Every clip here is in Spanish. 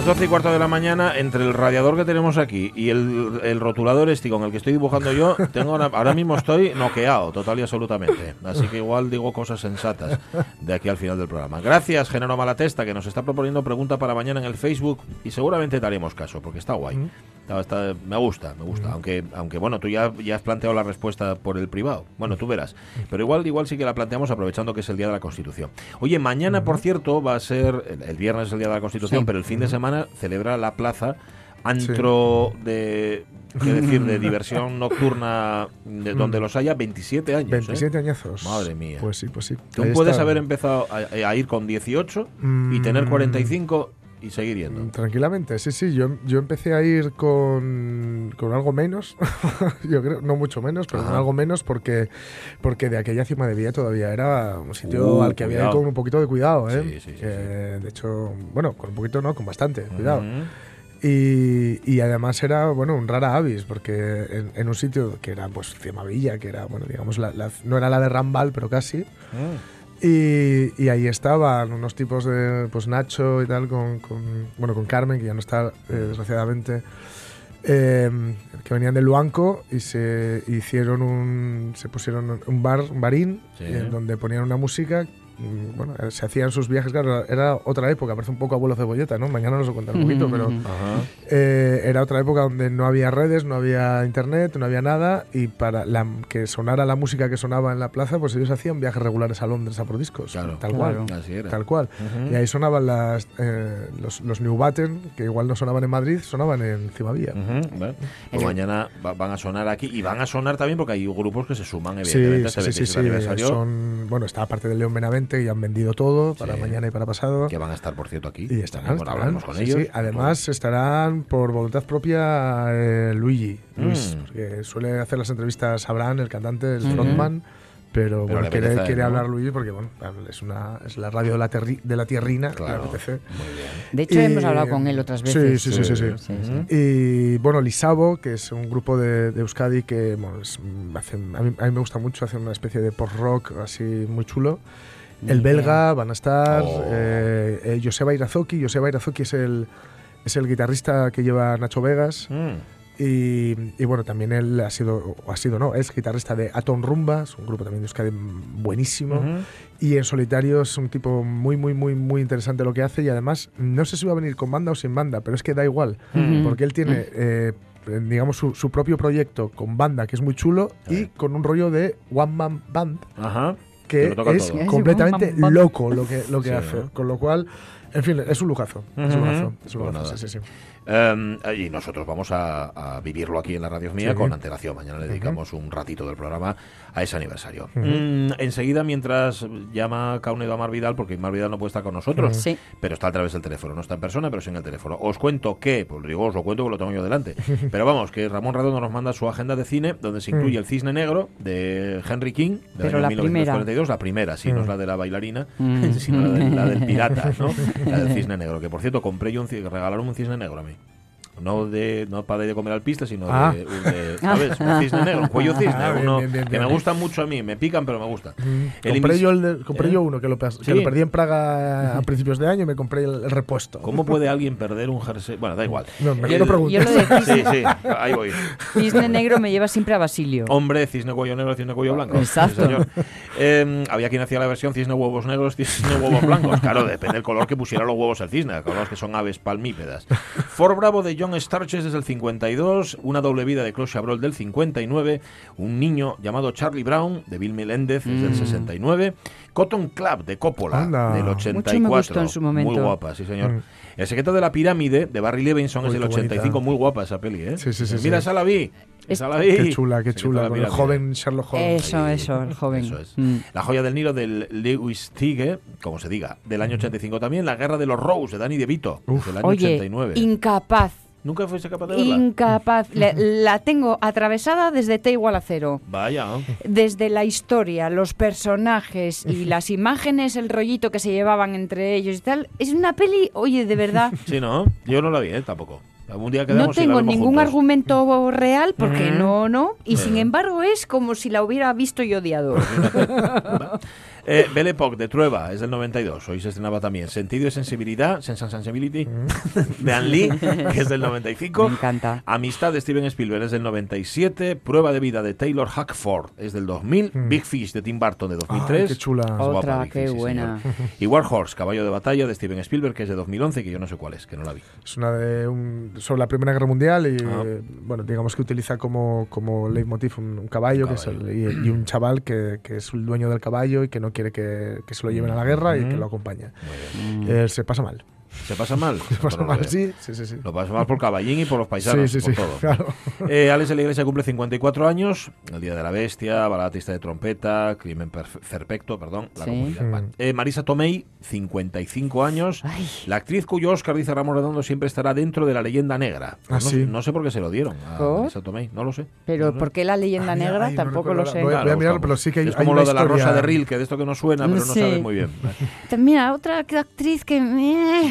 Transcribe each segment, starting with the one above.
Las 12 y cuarto de la mañana, entre el radiador que tenemos aquí y el, el rotulador este con el que estoy dibujando yo, tengo ahora, ahora mismo estoy noqueado, total y absolutamente. Así que igual digo cosas sensatas de aquí al final del programa. Gracias, Genero Malatesta, que nos está proponiendo pregunta para mañana en el Facebook y seguramente daremos caso, porque está guay. Está- está- me gusta, me gusta. Aunque, aunque bueno, tú ya, ya has planteado la respuesta por el privado. Bueno, tú verás. Pero igual, igual sí que la planteamos aprovechando que es el Día de la Constitución. Oye, mañana, por cierto, va a ser, el, el viernes es el Día de la Constitución, Sí. pero el fin de semana celebra la plaza antro de, qué decir, de diversión nocturna de donde los haya 27 años. ¿eh? 27 añazos. Madre mía. Pues sí, pues sí. Tú Ahí puedes está. haber empezado a, a ir con 18 y tener Mm. 45 y seguir yendo. Tranquilamente, sí, sí. Yo, yo empecé a ir con, con algo menos, yo creo, no mucho menos, pero con algo menos porque, porque de aquella cima de vía todavía era un sitio Uh, al que había que ir cuidado. con un poquito de cuidado, ¿eh? Sí, sí, sí, De hecho, bueno, con un poquito no, con bastante cuidado. Ujú. Y, y además era, bueno, un rara avis, porque en, en un sitio que era, pues, Ciemavilla, que era, bueno, digamos, la- la- no era la de Rambal, pero casi. Mm. Y, y ahí estaban unos tipos de, pues, Nacho y tal, con, con- bueno, con Carmen, que ya no está, eh, desgraciadamente, eh, que venían de Luanco y se hicieron un, se pusieron un bar, un barín, Sí. en donde ponían una música bueno, eh, se hacían sus viajes, claro, era otra época, parece un poco abuelo cebolleta, ¿no? Mañana nos lo contaré un poquito, pero Ajá. eh, era otra época donde no había redes, no había internet, no había nada, y para la, que sonara la música que sonaba en la plaza, pues ellos hacían viajes regulares a Londres a por discos, Claro. tal Claro. cual. Así era. Tal cual. Y ahí sonaban las, eh, los, los New Batten, que igual no sonaban en Madrid, sonaban en bueno. Pues El- mañana va- van a sonar aquí y van a sonar también porque hay grupos que se suman Sí, evidentemente a sí, este sí, 27 sí, sí, aniversario Son, bueno, está aparte del León Benavente, que ya han vendido todo para Sí. mañana y para pasado. que van a estar por cierto aquí Y estarán, estarán. hablaremos con Sí, ellos sí. Además, estarán por voluntad propia eh, Luigi, Luis, Mm. porque suele hacer las entrevistas a Abraham, el cantante, el frontman. Pero, Pero bueno, quiere, quiere ¿no? hablar Luigi porque bueno, es una es la radio de la, terri- de la tierrina, claro muy bien De hecho, Y- hemos hablado con él otras sí, veces. sí, sí, sí, sí. Sí, sí. Ujú. Y bueno, Lisabo, que es un grupo de, de Euskadi que bueno, es- mm, hacen- a, mí, a mí me gusta mucho, hacer una especie de post-rock así muy chulo. El belga van a estar, Oh. eh, eh, Joseba Irazoki. Joseba Irazoki es el, es el guitarrista que lleva Nacho Vegas. Mm. Y, y bueno, también él ha sido, o ha sido, no, es guitarrista de Atom Rumba, es un grupo también de Euskadi buenísimo. Y en solitario es un tipo muy, muy, muy, muy interesante lo que hace. Y además, no sé si va a venir con banda o sin banda, pero es que da igual. Porque él tiene, eh, digamos, su, su propio proyecto con banda, que es muy chulo, y con un rollo de One Man Band, Ajá que lo es todo. Completamente loco lo que, lo que Sí, hace. ¿no? Con lo cual, en fin, es un lujazo. Es un lujazo. Es un Pues lujazo, sí, sí, sí. Em, y nosotros vamos a, a vivirlo aquí en la radio mía Sí. con antelación. Mañana le dedicamos un ratito del programa a ese aniversario. Mm, enseguida, mientras llama Caunedo a Mar Vidal, porque Mar Vidal no puede estar con nosotros, Sí. pero está a través del teléfono. No está en persona, pero sí en el teléfono. Os cuento que, pues digo, os lo cuento porque lo tengo yo delante. pero vamos, que Ramón Redondo nos manda su agenda de cine, donde se incluye. El Cisne Negro de Henry King, del Pero año la 1942. La primera, sí, no es la de la bailarina, Mm. sino la, de- la del pirata, ¿no? La del cisne negro. Que por cierto, compré yo un regalaron un cisne negro a mí. No de no para de comer alpiste, sino Ah. de, de, ¿sabes? Un cisne negro, un cuello cisne. Ah, uno bien, bien, que bien. me gustan mucho a mí, me pican, pero me gustan. El Compré, yo, el de- compré ¿Eh? yo uno que lo, que Sí. lo perdí en Praga a principios de año y me compré el, el repuesto. ¿Cómo puede alguien perder un jersey? Bueno, da igual. No, me El- lo. Yo lo de Sí, sí, ahí voy. cisne negro me lleva siempre a Basilio. Hombre, cisne cuello negro, cisne cuello blanco. Exacto. Señor. Eh, había quien hacía la versión cisne huevos negros, cisne huevos blancos. Claro, depende del color que pusiera los huevos el cisne, colores que son aves palmípedas. Ford Bravo de John Starches desde el 52, Una doble vida de Claude Chabrol del 59, Un niño llamado Charlie Brown de Bill Meléndez desde el 69, Cotton Club de Coppola Anda. del Mucho 84. me gustó en su momento. Muy guapa, sí señor. Mm. El secreto de la pirámide de Barry Levinson es Uy, del qué 85, bonita. muy guapa esa peli, ¿eh? Sí, sí, sí, Mira, sí. esa la vi. Esa la vi. Qué chula, qué chula. Con el joven Sherlock Holmes. Eso, eso, el joven. Eso es. Mm. La joya del Nilo del Lewis Tigge, como se diga, del año 85 también. La guerra de los Rose de Danny DeVito, Uf. del año Oye, 89. incapaz, ¿Nunca fuiste capaz de verla? incapaz. Le- la tengo atravesada desde T igual a cero. Vaya. Desde la historia, los personajes y las imágenes, el rollito que se llevaban entre ellos y tal. Es una peli, oye, de verdad. Sí, ¿no? Yo no la vi, ¿eh? Tampoco. Algún día No la tengo ningún juntos. argumento real porque Mm. no, no. Y sin embargo es como si la hubiera visto y odiado. Eh, Belle Époque de Trueba es del 92. Hoy se estrenaba también Sentido y Sensibilidad, Sense and Sensibility, de Anne Lee, que es del 95. Me encanta. Amistad de Steven Spielberg es del 97. Prueba de vida de Taylor Hackford es del 2000. Big Fish de Tim Burton de 2003. Ay, qué chula. Es guapa, Otra, Big qué Fish, buena. Y War Horse, Caballo de Batalla de Steven Spielberg, que es de 2011, que yo no sé cuál es, que no la vi. Es una de un- sobre la Primera Guerra Mundial y, Ah. eh, bueno, digamos que utiliza como, como leitmotiv un, un caballo, que es caballo. el- y, y un chaval que, que es el dueño del caballo y que no quiere que, que se lo lleven a la guerra y que lo acompaña. Eh, se pasa mal. ¿Se pasa mal? Se pasa Por mal, sí, sí, sí. sí. Lo pasa mal por Caballín y por los paisanos, sí, sí, por sí, todo. claro. Eh, Alex de la Iglesia cumple 54 años, el Día de la Bestia, balatista de trompeta, crimen perf- perfecto, perdón, la Sí. comunidad. Mm. Eh, Marisa Tomei, 55 años, Ay. la actriz cuyo Oscar, dice Ramos Redondo, siempre estará dentro de la leyenda negra. Ah, no, sí. no sé por qué se lo dieron a ¿Por? Marisa Tomei, no lo sé. Pero No sé. ¿por qué la leyenda Ay, negra? ay, no Tampoco recuerdo lo sé. voy a- mirarlo, como- pero sí que hay- es hay como una lo de la historia- Rosa de Ril, que de esto que no suena, pero no Sí. sabe muy bien. Mira, otra actriz que...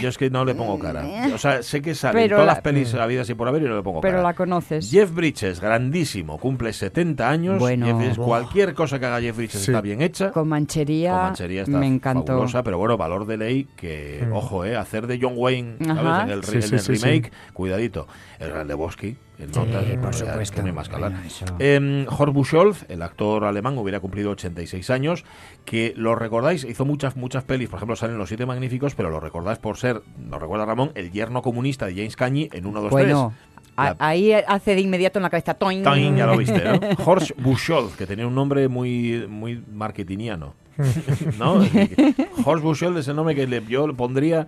Yo es que no le pongo cara. O sea, sé que sale en Pero todas la- las pelis habidas y por haber y no le pongo pero cara. la conoces. Jeff Bridges, grandísimo, cumple 70 años. Bueno. Jeff Bridges, cualquier cosa que haga Jeff Bridges Sí. está bien hecha. Con manchería, Con manchería está me encantó. fabulosa, pero bueno, valor de ley que, Mm. ojo, eh, hacer de John Wayne, ¿sabes? En el, Sí, en el sí, sí. remake, cuidadito. El Lebowski, el nota, por supuesto. no más que hablar. Bueno, eso. Em, Horst Buchholz, el actor alemán, hubiera cumplido 86 años, que lo recordáis, hizo muchas, muchas pelis, por ejemplo, salen Los Siete Magníficos, pero lo recordáis por ser, lo recuerda Ramón, el yerno comunista de James Cagney en 1, 2, 3. Bueno, a- ahí hace de inmediato en la cabeza. Toing. Toing, ya lo viste, ¿no? Horst Buchholz, que tenía un nombre muy, muy marketingiano. ¿No? Horst Buchholz es el nombre que le, yo le pondría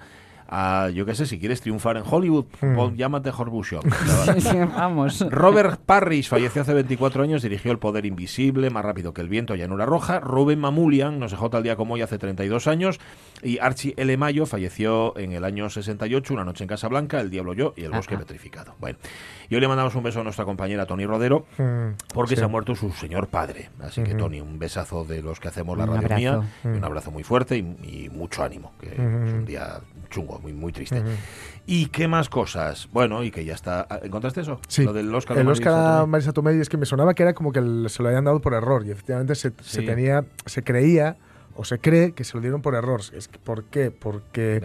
a, yo qué sé, si quieres triunfar en Hollywood, pon- llámate Buchholz. Vamos. Robert Parrish falleció hace 24 años, dirigió El Poder Invisible, Más rápido que el viento, Llanura Roja. Rubén Mamulian nos dejó tal día como hoy hace 32 años. Y Archie L. Mayo falleció en el año 68, Una noche en Casablanca, El Diablo Yo y El Bosque Ajá. Petrificado. Bueno, y hoy le mandamos un beso a nuestra compañera Tony Rodero. Mm, Porque sí. se ha muerto su señor padre. Así que. Tony, un besazo de los que hacemos la radio mía. y un abrazo muy fuerte y, y mucho ánimo. Que es un día chungo, muy, muy triste. Ujú. ¿Y qué más cosas? Bueno, y que ya está. ¿Encontraste eso? Sí. Lo del Oscar. de el Marisa Oscar. Marisa Tomei es que me sonaba que era como que se lo habían dado por error y efectivamente se, se Sí. tenía, se creía o se cree que se lo dieron por error. ¿Por qué? Porque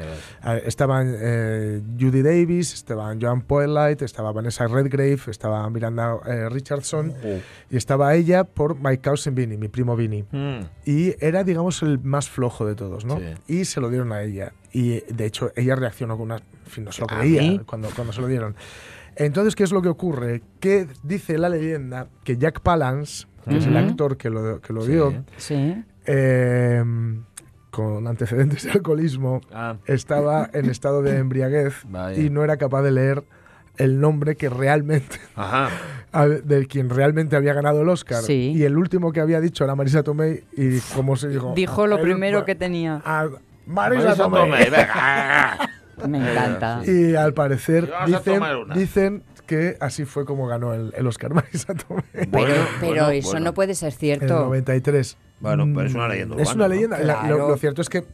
estaban eh, Judy Davis, estaban Joan Poelite, estaba Vanessa Redgrave, estaba Miranda eh, Richardson Oh. y estaba ella por My Cousin Vinny, mi primo Vinny. Mm. Y era, digamos, el más flojo de todos, ¿no? Sí. Y se lo dieron a ella. Y de hecho, ella reaccionó con una. En fin, no se lo ¿A creía cuando, cuando se lo dieron. Entonces, ¿qué es lo que ocurre? Que dice la leyenda que Jack Palance, que es el actor que lo, que lo Sí. dio, Sí. eh, con antecedentes de alcoholismo, Ah, estaba en estado de embriaguez Vaya. y no era capaz de leer el nombre que realmente ajá. a- de quien realmente había ganado el Oscar. Sí. Y el último que había dicho era Marisa Tomei y como se dijo... Dijo lo primero que tenía. a Marisa, Marisa Tomei. Tomei, venga. Me encanta. Y al parecer dicen, una. que así fue como ganó el, el Oscar Marisa Tomei. Pero, Bueno, pero bueno, eso bueno. no puede ser En el cierto. 93. Bueno, pero es una leyenda Mm, Es urbana, una ¿no? leyenda. La- lo- Claro. lo, cierto es que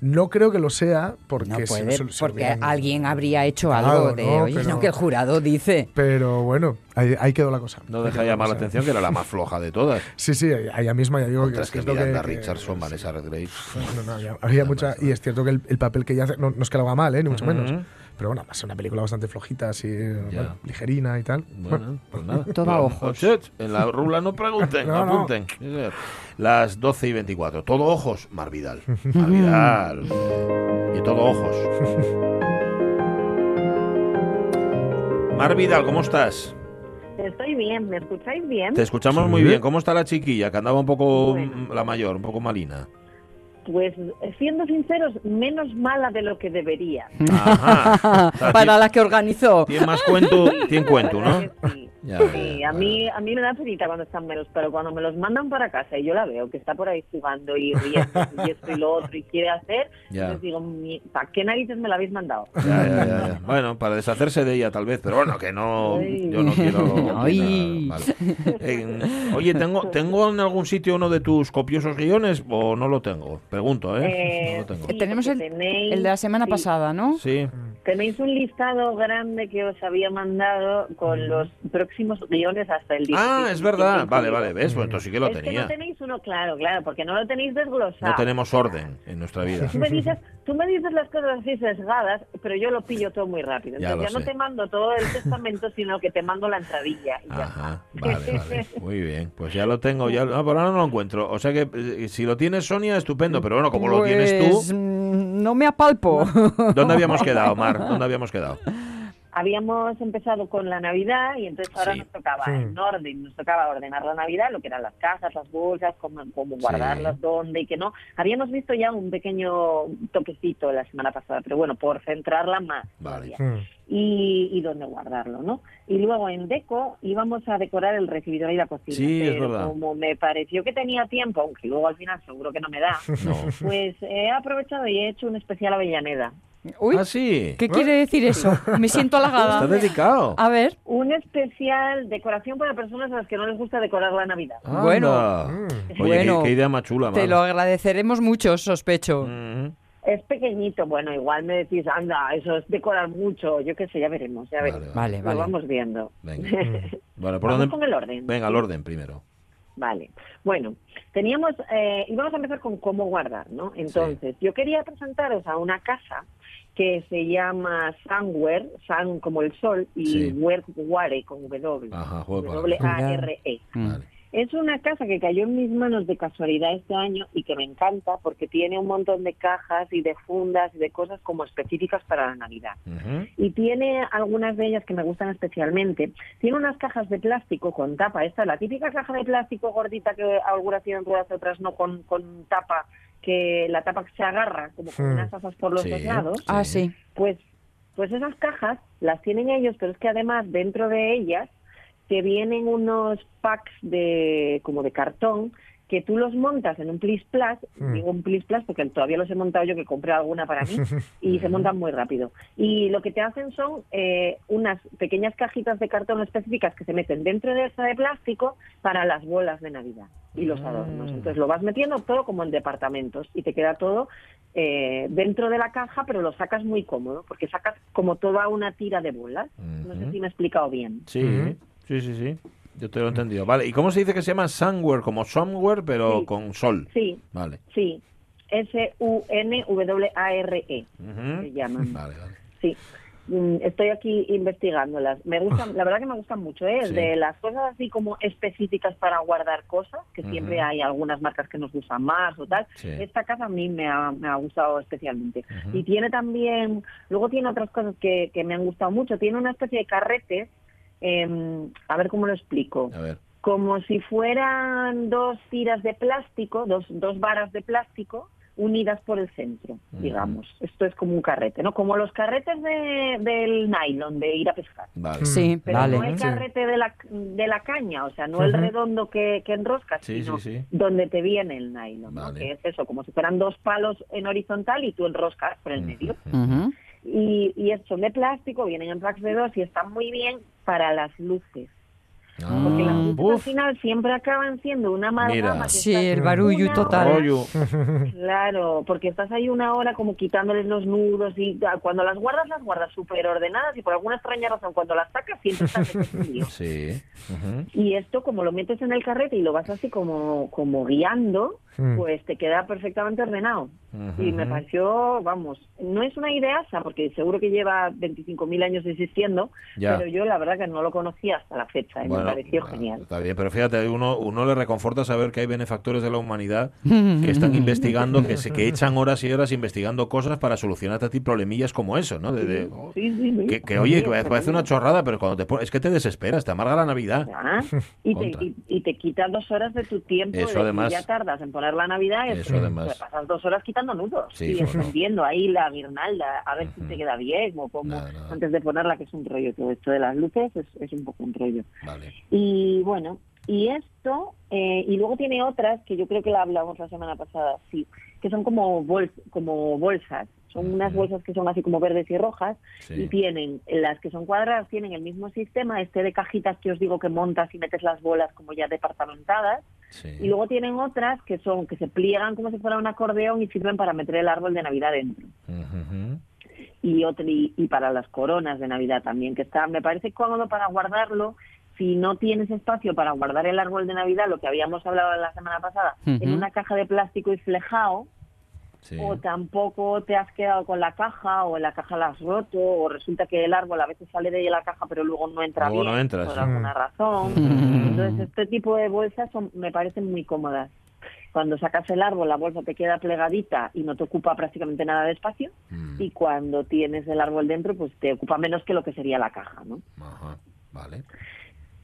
no creo que lo sea porque, No puede, se- se porque alguien habría hecho Claro, algo de, no, oye, pero- no, que el jurado dice. Pero bueno, ahí, ahí quedó la cosa. No deja de llamar la atención que era la más floja de todas. Sí, sí, ella misma ya digo que Otras es, que que es lo que, que- Richardson, sí. Vanessa Redgrave. No, no, había, había mucha. Y es cierto que el, el papel que ella hace. No, no es que lo haga mal, ¿eh? ni mucho menos. Pero bueno, es una película bastante flojita, así, bueno, ligerina y tal. Bueno, pues nada. Todo a ojos. En la rula no pregunten, No, no. apunten. Las 12 y 24. Todo ojos, Marvidal. Marvidal. Y todo ojos. Marvidal, ¿cómo estás? Estoy bien, ¿me escucháis bien? Te escuchamos Sí. muy bien. ¿Cómo está la chiquilla? Que andaba un poco Bueno. la mayor, un poco malina. Pues siendo sinceros, menos mala de lo que debería. Ajá. O sea, Para la que organizó. Tiene más cuento, tiene cuento, ¿no? ¿Verdad que sí? Ya, Sí, ya, a mí, a mí me da penita cuando están menos, pero cuando me los mandan para casa y yo la veo que está por ahí jugando y riendo y esto y lo otro y quiere hacer, Ya. les digo, ¿para qué narices me la habéis mandado? Ya, ya, ya, ya. Bueno, para deshacerse de ella tal vez, pero bueno, que no, Ay. yo no quiero. Ay. Vale. Eh, oye, tengo, tengo en algún sitio uno de tus copiosos guiones o no lo tengo. Pregunto, ¿eh? Eh, no lo tengo. sí, Tenemos el, tenéis- el de la semana sí, pasada, ¿no? Sí. Tenéis un listado grande que os había mandado con los próximos guiones hasta el día. Ah, es verdad. Vale, vale, ves, pues entonces sí que lo es que tenía. no tenéis uno claro, claro, porque no lo tenéis desglosado. No tenemos orden en nuestra vida. Tú me dices, tú me dices las cosas así sesgadas, pero yo lo pillo todo muy rápido. Ya Entonces lo ya, sé. no te mando todo el testamento, sino que te mando la entradilla. y Ajá, vale, vale. Muy bien. Pues ya lo tengo. Ya, ah, por ahora no lo encuentro. O sea que eh, si lo tienes Sonia, estupendo. Pero bueno, como lo tienes Pues, tú, mm, No me apalpo. ¿dónde habíamos quedado, Mar? ¿Dónde habíamos quedado? Habíamos empezado con la Navidad y entonces ahora Sí. nos tocaba Sí. en orden, nos tocaba ordenar la Navidad, lo que eran las cajas, las bolsas, cómo, cómo guardarlas, dónde y qué no. Habíamos visto ya un pequeño toquecito la semana pasada, pero bueno, por centrarla más. Vale. y, y dónde guardarlo, ¿no? Y luego en Deco íbamos a decorar el recibidor y la cocina. Sí, es pero verdad. como me pareció que tenía tiempo, aunque luego al final seguro que no me da, No. pues he aprovechado y he hecho un especial Avellaneda. Uy, Ah, sí. ¿qué quiere decir eso? Me siento Está halagada. dedicado. A ver, Un especial decoración para personas a las que no les gusta decorar la Navidad. Bueno. Mm. Oye, Bueno, qué, qué idea más chula, te lo agradeceremos mucho, sospecho. Mhm. Es pequeñito, bueno, igual me decís, anda, eso es decorar mucho, yo qué sé, ya veremos, ya Vale, veremos. Vale, Lo vale. vamos viendo. Venga. Bueno, ¿por Vamos dónde? con el orden. Venga, al orden primero. Vale. Bueno, teníamos, eh, íbamos a empezar con cómo guardar, ¿no? Entonces, yo quería presentaros a una casa que se llama Sunware, Sun como el sol, y Sí. Ware con W. Ajá, juego de W palabras. A R E. Mm. Vale. Es una casa que cayó en mis manos de casualidad este año y que me encanta porque tiene un montón de cajas y de fundas y de cosas como específicas para la Navidad. Y tiene algunas de ellas que me gustan especialmente. Tiene unas cajas de plástico con tapa. Esta es la típica caja de plástico gordita que algunas tienen ruedas, otras no, con, con tapa, que la tapa se agarra como con Hmm. unas asas por los Sí. dos lados. Ah, sí. Pues, pues esas cajas las tienen ellos, pero es que además dentro de ellas te vienen unos packs de como de cartón que tú los montas en un plis plas, Mm. digo un plis plas porque todavía los he montado yo que compré alguna para mí y se montan muy rápido. Y lo que te hacen son eh, unas pequeñas cajitas de cartón específicas que se meten dentro de esa de plástico para las bolas de Navidad y los adornos. Entonces lo vas metiendo todo como en departamentos y te queda todo eh, dentro de la caja, pero lo sacas muy cómodo porque sacas como toda una tira de bolas. No sé si me he explicado bien. Sí, sí, sí, sí. Yo te lo he entendido. Vale, ¿y cómo se dice que se llama Sunware? Como somewhere, pero Sí. con sol. Sí, Vale. sí. S-U-N-W-A-R-E se llaman. Vale, vale. Sí. Mm, Estoy aquí investigándolas. Me gustan, la verdad que me gustan mucho, ¿eh? Sí. De las cosas así como específicas para guardar cosas, que siempre hay algunas marcas que nos gustan más o tal. Sí. Esta casa a mí me ha, me ha gustado especialmente. Y tiene también, luego tiene otras cosas que, que me han gustado mucho. Tiene una especie de carretes, em, a ver cómo lo explico. A ver. Como si fueran dos tiras de plástico, dos, dos varas de plástico unidas por el centro, digamos. Esto es como un carrete, ¿no? Como los carretes de, del nylon, de ir a pescar. Vale. Sí, Pero vale. no el Sí. carrete de la, de la caña, o sea, no el redondo que, que enroscas, Sí, sino sí, sí. donde te viene el nylon, ¿no? Vale. que es eso, como si fueran dos palos en horizontal y tú enroscas por el medio. Ujú. Y, y son de plástico, vienen en packs de dos y están muy bien para las luces. Porque las luces al final siempre acaban siendo una amalgama. Sí, el barullo total. hora-. Claro, porque estás ahí una hora como quitándoles los nudos y ah, cuando las guardas, las guardas súper ordenadas y por alguna extraña razón cuando las sacas siempre estás en. Sí. Y esto como lo metes en el carrete y lo vas así como, como guiando, Mm. pues te queda perfectamente ordenado. Y me pareció, vamos, no es una ideasa porque seguro que lleva 25.000 años existiendo, Ya. pero yo la verdad que no lo conocía hasta la fecha y me pareció genial. Está bien, pero fíjate, uno, uno le reconforta saber que hay benefactores de la humanidad que están investigando, que se que echan horas y horas investigando cosas para solucionarte a ti problemillas como eso, ¿no? De, de- oh, Sí, sí, sí. que, que, oye, Sí, que parece una chorrada, pero cuando te pones, es que te desesperas, te amarga la Navidad. Y, te, y, y te quita dos horas de tu tiempo. Eso de además. ya tardas en poner la Navidad y Eso te- además. te pasas dos horas quitando nudos Sí, y encendiendo ahí la guirnalda a ver si te queda bien o como antes de ponerla, que es un rollo. Todo esto de las luces es, es un poco un rollo. Vale. Y bueno, y esto, eh, y luego tiene otras que yo creo que la hablamos la semana pasada, sí, que son como, bols, como bolsas. Son unas bolsas que son así como verdes y rojas Sí. y tienen, las que son cuadradas tienen el mismo sistema, este de cajitas que os digo que montas y metes las bolas como ya departamentadas. Sí. Y luego tienen otras que son que se pliegan como si fuera un acordeón y sirven para meter el árbol de Navidad dentro. Y, otro, y, y para las coronas de Navidad también, que está, me parece cómodo para guardarlo. Si no tienes espacio para guardar el árbol de Navidad, lo que habíamos hablado la semana pasada, en una caja de plástico y flejado, Sí. o tampoco te has quedado con la caja, o en la caja la has roto, o resulta que el árbol a veces sale de la caja pero luego no entra Luego bien, no por alguna razón. Mm. Entonces, este tipo de bolsas son, me parecen muy cómodas. Cuando sacas el árbol, la bolsa te queda plegadita y no te ocupa prácticamente nada de espacio. Mm. Y cuando tienes el árbol dentro, pues te ocupa menos que lo que sería la caja, ¿no? Ajá. Vale.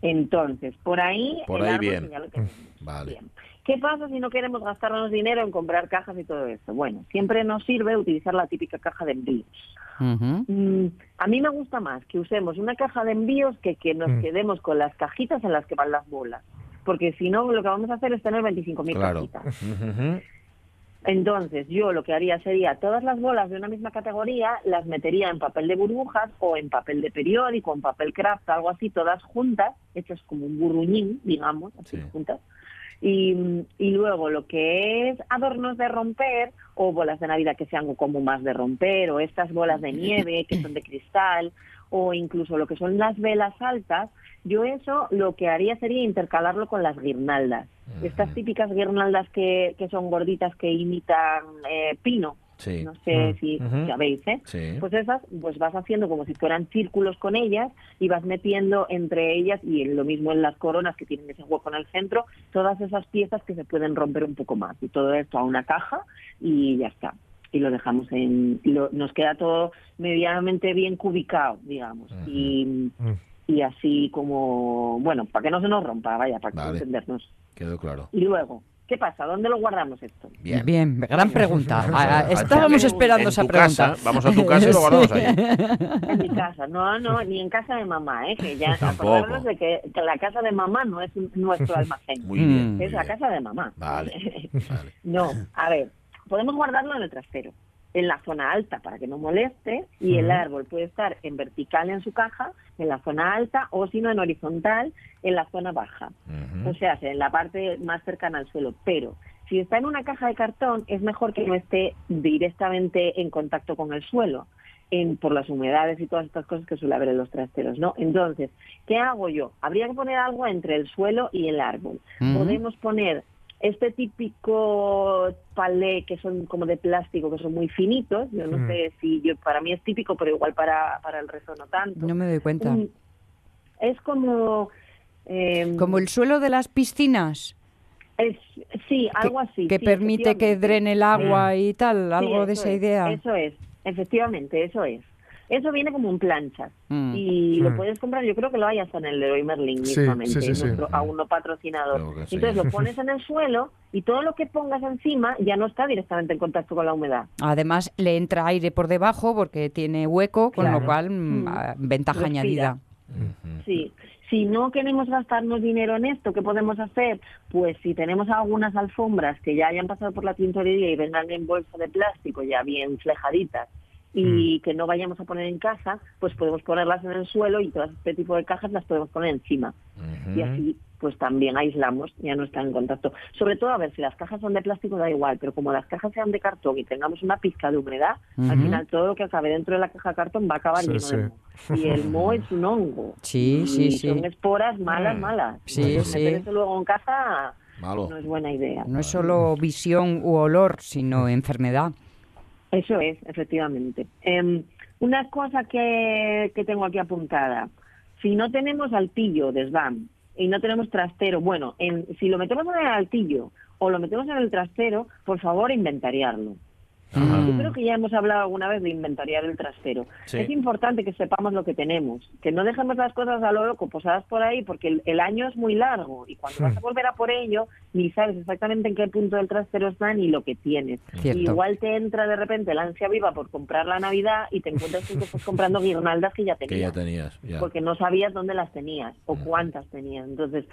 Entonces, por ahí, Por el ahí árbol bien. Vale. Bien. ¿Qué pasa si no queremos gastarnos dinero en comprar cajas y todo esto? Bueno, siempre nos sirve utilizar la típica caja de envíos. Mm, a mí me gusta más que usemos una caja de envíos que que nos Mm. quedemos con las cajitas en las que van las bolas. Porque si no, lo que vamos a hacer es tener 25.000 Claro. cajitas. Entonces, yo lo que haría sería todas las bolas de una misma categoría las metería en papel de burbujas o en papel de periódico, en papel craft, algo así, todas juntas, hechas como un burruñín, digamos, así Sí. juntas. Y, y luego lo que es adornos de romper o bolas de Navidad que sean como más de romper o estas bolas de nieve que son de cristal o incluso lo que son las velas altas, yo eso lo que haría sería intercalarlo con las guirnaldas. Estas típicas guirnaldas que, que son gorditas que imitan eh, pino. Sí. No sé Mm. si Ujú. sabéis, ¿eh? Sí. Pues esas, pues vas haciendo como si fueran círculos con ellas y vas metiendo entre ellas y en lo mismo en las coronas que tienen ese hueco en el centro, todas esas piezas que se pueden romper un poco más y todo esto a una caja y ya está. Y lo dejamos en, lo- nos queda todo medianamente bien cubicado, digamos. Y Mm. y así como, bueno, para que no se nos rompa, vaya, para que Vale. entendernos. Quedó claro. Y luego, ¿qué pasa? ¿Dónde lo guardamos esto? Bien. Bien, gran pregunta. Ah, Estábamos esperando en esa tu pregunta. casa, vamos a tu casa y lo guardamos ahí. En mi casa, no, no, ni en casa de mamá, ¿eh? Que ya Tampoco. acordarnos de que, que la casa de mamá no es nuestro almacén. Muy bien. Muy es la bien. casa de mamá. Vale. Vale. No, a ver, podemos guardarlo en el trasero, en la zona alta para que no moleste y el árbol puede estar en vertical en su caja, en la zona alta o si no en horizontal en la zona baja. O sea, en la parte más cercana al suelo. Pero si está en una caja de cartón, es mejor que no esté directamente en contacto con el suelo, en, por las humedades y todas estas cosas que suele haber en los trasteros, ¿no? Entonces, ¿qué hago yo? Habría que poner algo entre el suelo y el árbol. Podemos poner este típico palé que son como de plástico, que son muy finitos. Yo no Mm. sé si yo para mí es típico, pero igual para, para el resto no tanto. No me doy cuenta. Un- es como... em, Como el suelo de las piscinas, es, sí, algo así. que sí, permite que drene el agua y tal, Sí, algo de esa es, idea. Eso es, efectivamente, eso es. Eso viene como en planchas Mm. y lo Mm. puedes comprar, yo creo que lo hay hasta en el Leroy Merlin Sí, mismamente, sí, sí, sí. nuestro aún no patrocinador. Entonces lo pones en el suelo y todo lo que pongas encima ya no está directamente en contacto con la humedad. Además, le entra aire por debajo porque tiene hueco, con Claro. lo cual, mm, Mm. ah, ventaja Respira. añadida. Sí, si no queremos gastarnos dinero en esto, ¿qué podemos hacer? Pues si tenemos algunas alfombras que ya hayan pasado por la tintorería y vengan en bolsa de plástico ya bien flejaditas y que no vayamos a poner en casa, pues podemos ponerlas en el suelo y todas este tipo de cajas las podemos poner encima. Y así pues también aislamos, ya no están en contacto. Sobre todo, a ver, si las cajas son de plástico da igual, pero como las cajas sean de cartón y tengamos una pizca de humedad, al final todo lo que acabe dentro de la caja de cartón va a acabar Sí, lleno sí. de moho. Y el moho es un hongo. Sí, Y sí, sí. Son esporas malas, Mm. malas. Sí, Entonces, sí. meter eso luego en casa Malo. no es buena idea. No es solo visión u olor, sino enfermedad. Eso es, efectivamente. Em, una cosa que, que tengo aquí apuntada. Si no tenemos altillo de SBAM y no tenemos trastero, bueno, en, si lo metemos en el altillo o lo metemos en el trastero, por favor, inventariarlo. Ajá. Yo creo que ya hemos hablado alguna vez de inventariar el trastero. Sí. Es importante que sepamos lo que tenemos, que no dejemos las cosas a lo loco posadas por ahí, porque el, el año es muy largo y cuando vas a volver a por ello, ni sabes exactamente en qué punto del trastero está ni lo que tienes. Cierto. Igual te entra de repente la ansia viva por comprar la Navidad y te encuentras que estás comprando guirnaldas que ya Que tenías, ya tenías. Ya. porque no sabías dónde las tenías o cuántas tenías. Entonces,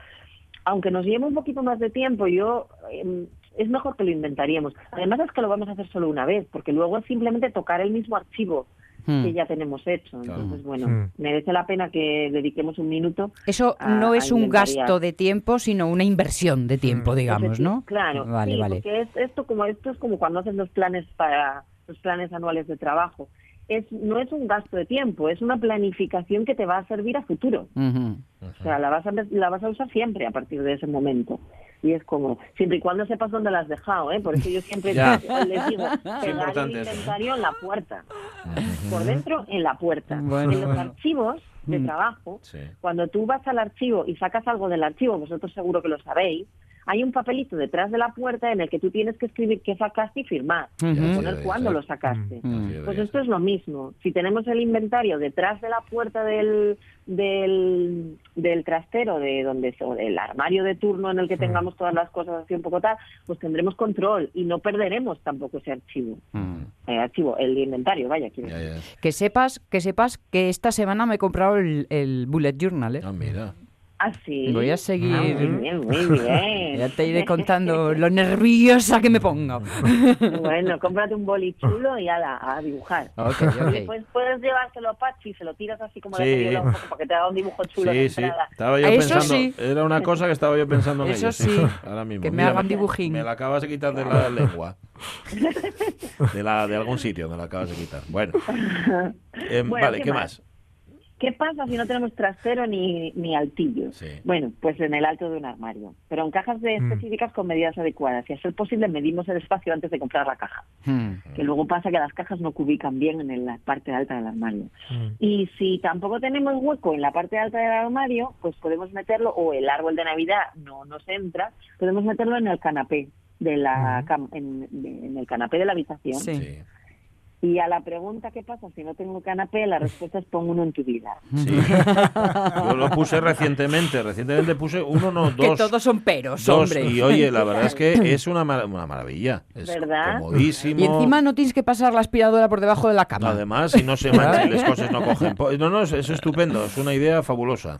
aunque nos lleve un poquito más de tiempo, yo em, es mejor que lo inventaríamos. Además es que lo vamos a hacer solo una vez, porque luego es simplemente tocar el mismo archivo Hmm. que ya tenemos hecho. Claro. Entonces, bueno, Hmm. merece la pena que dediquemos un minuto. Eso a- no es un gasto de tiempo, sino una inversión de tiempo, digamos, ¿no? Claro, Vale, sí, vale. porque es esto como esto es como cuando haces los planes para los planes anuales de trabajo. Es no es un gasto de tiempo, es una planificación que te va a servir a futuro. O sea, la vas a la vas a usar siempre a partir de ese momento. Y es como, siempre y cuando sepas dónde la has dejado, ¿eh? Por eso yo siempre les digo, pegar el eso. inventario en la puerta. Por dentro, en la puerta. Bueno, en los bueno. archivos de Mm. trabajo, Sí. cuando tú vas al archivo y sacas algo del archivo, vosotros seguro que lo sabéis, hay un papelito detrás de la puerta en el que tú tienes que escribir qué sacaste y firmar. Sí, poner cuándo lo sacaste. Pues esto es lo mismo. Si tenemos el inventario detrás de la puerta del, del, del trastero, de donde o del armario de turno en el que tengamos todas las cosas así un poco tal, pues tendremos control y no perderemos tampoco ese archivo. Eh, archivo, el inventario, vaya, ya. Que sepas, que sepas que esta semana me he comprado el, el bullet journal, ¿eh? Ah, mira. Ah, sí. Voy a seguir. Ah, muy bien, muy bien. Ya te iré contando lo nerviosa que me pongo. Bueno, cómprate un boli chulo y ala, a dibujar. Después puedes llevárselo a Pachi y se lo tiras así como Sí. de poco para que te haga un dibujo chulo de Sí. Estaba yo Eso pensando. sí. Era una cosa que estaba yo pensando en Eso ello, sí. Ahora mismo. Que me Mira, hagan dibujín. Me la acabas de quitar de la lengua. De, la, de algún sitio me la acabas de quitar. Bueno. Em, Bueno, vale, ¿qué ¿qué más? más? ¿Qué pasa si no tenemos trasero ni, ni altillo? Sí. Bueno, pues en el alto de un armario, pero en cajas de Mm. específicas con medidas adecuadas. Y a ser posible medimos el espacio antes de comprar la caja, Hmm. que luego pasa que las cajas no cubican bien en la parte alta del armario. Mm. Y si tampoco tenemos hueco en la parte alta del armario, pues podemos meterlo, o el árbol de Navidad no nos entra, podemos meterlo en el canapé de la cam- en, de- en el canapé de la habitación. Sí. Sí. Y a la pregunta ¿qué pasa si no tengo canapé? La respuesta es pon uno en tu vida. Sí. Yo lo puse recientemente. Recientemente puse uno, no, Que dos. todos son peros, dos. hombre. Y oye, la verdad es que es una, mar- una maravilla. Es ¿Verdad? comodísimo. Y encima no tienes que pasar la aspiradora por debajo de la cama. Además, si no se mancha y las cosas no cogen. No, no, es, es estupendo. Es una idea fabulosa.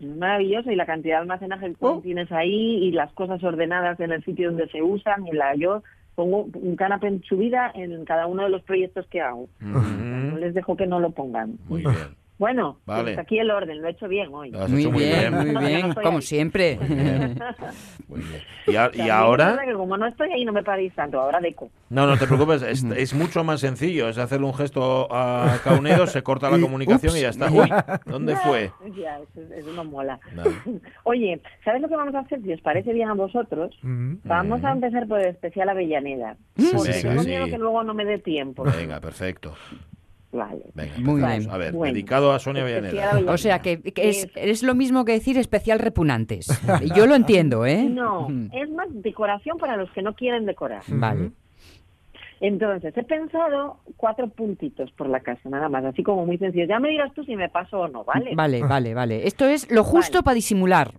Es maravilloso y la cantidad de almacenaje que Oh. tienes ahí y las cosas ordenadas en el sitio donde se usan. Y la yo pongo un canapé en su vida en cada uno de los proyectos que hago. No les dejo que no lo pongan. Muy bien. Bueno, pues aquí el orden, lo he hecho bien hoy. Lo has Muy hecho muy bien, bien. muy bien, como ahí. siempre. Muy bien. Y, a- y ahora. es verdad que como no estoy ahí no me paréis tanto, ahora deco. No, no te preocupes, es, es mucho más sencillo. Es hacerle un gesto a Caunedo, se corta la comunicación ups. y ya está. Uy, ¿dónde fue? Ya, eso, eso no mola. Oye, ¿sabes lo que vamos a hacer? Si os parece bien a vosotros, Mm. vamos a empezar por el especial Avellaneda. Sí, Porque tengo sí. miedo que luego no me dé tiempo. Venga, perfecto. Vale. Venga, Muy bien. A ver, Bueno. dedicado a Sonia. Avellaneda. O sea, que, que es, es lo mismo que decir especial repugnantes. Yo lo entiendo, ¿eh? No, Mm. es más decoración para los que no quieren decorar. Vale. Entonces, he pensado cuatro puntitos por la casa, nada más, así como muy sencillo. Ya me dirás tú si me paso o no, ¿vale? Vale, vale, vale. Esto es lo justo Vale. para disimular.